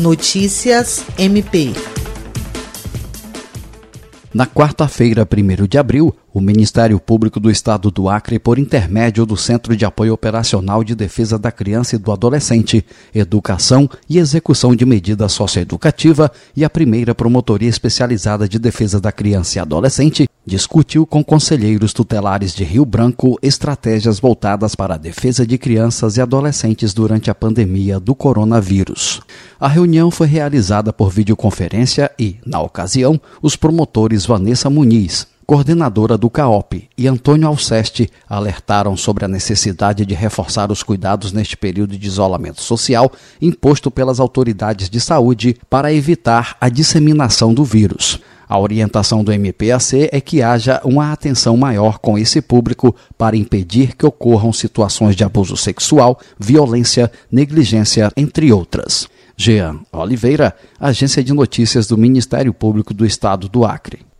Notícias MP. Na quarta-feira, 1 de abril, o Ministério Público do Estado do Acre, por intermédio do Centro de Apoio Operacional de Defesa da Criança e do Adolescente, Educação e Execução de Medida Socioeducativa e a primeira Promotoria Especializada de Defesa da Criança e Adolescente, discutiu com conselheiros tutelares de Rio Branco estratégias voltadas para a defesa de crianças e adolescentes durante a pandemia do coronavírus. A reunião foi realizada por videoconferência e, na ocasião, os promotores Vanessa Muniz, coordenadora do CAOP, e Antônio Alceste alertaram sobre a necessidade de reforçar os cuidados neste período de isolamento social imposto pelas autoridades de saúde para evitar a disseminação do vírus. A orientação do MPAC é que haja uma atenção maior com esse público para impedir que ocorram situações de abuso sexual, violência, negligência, entre outras. Jean Oliveira, Agência de Notícias do Ministério Público do Estado do Acre.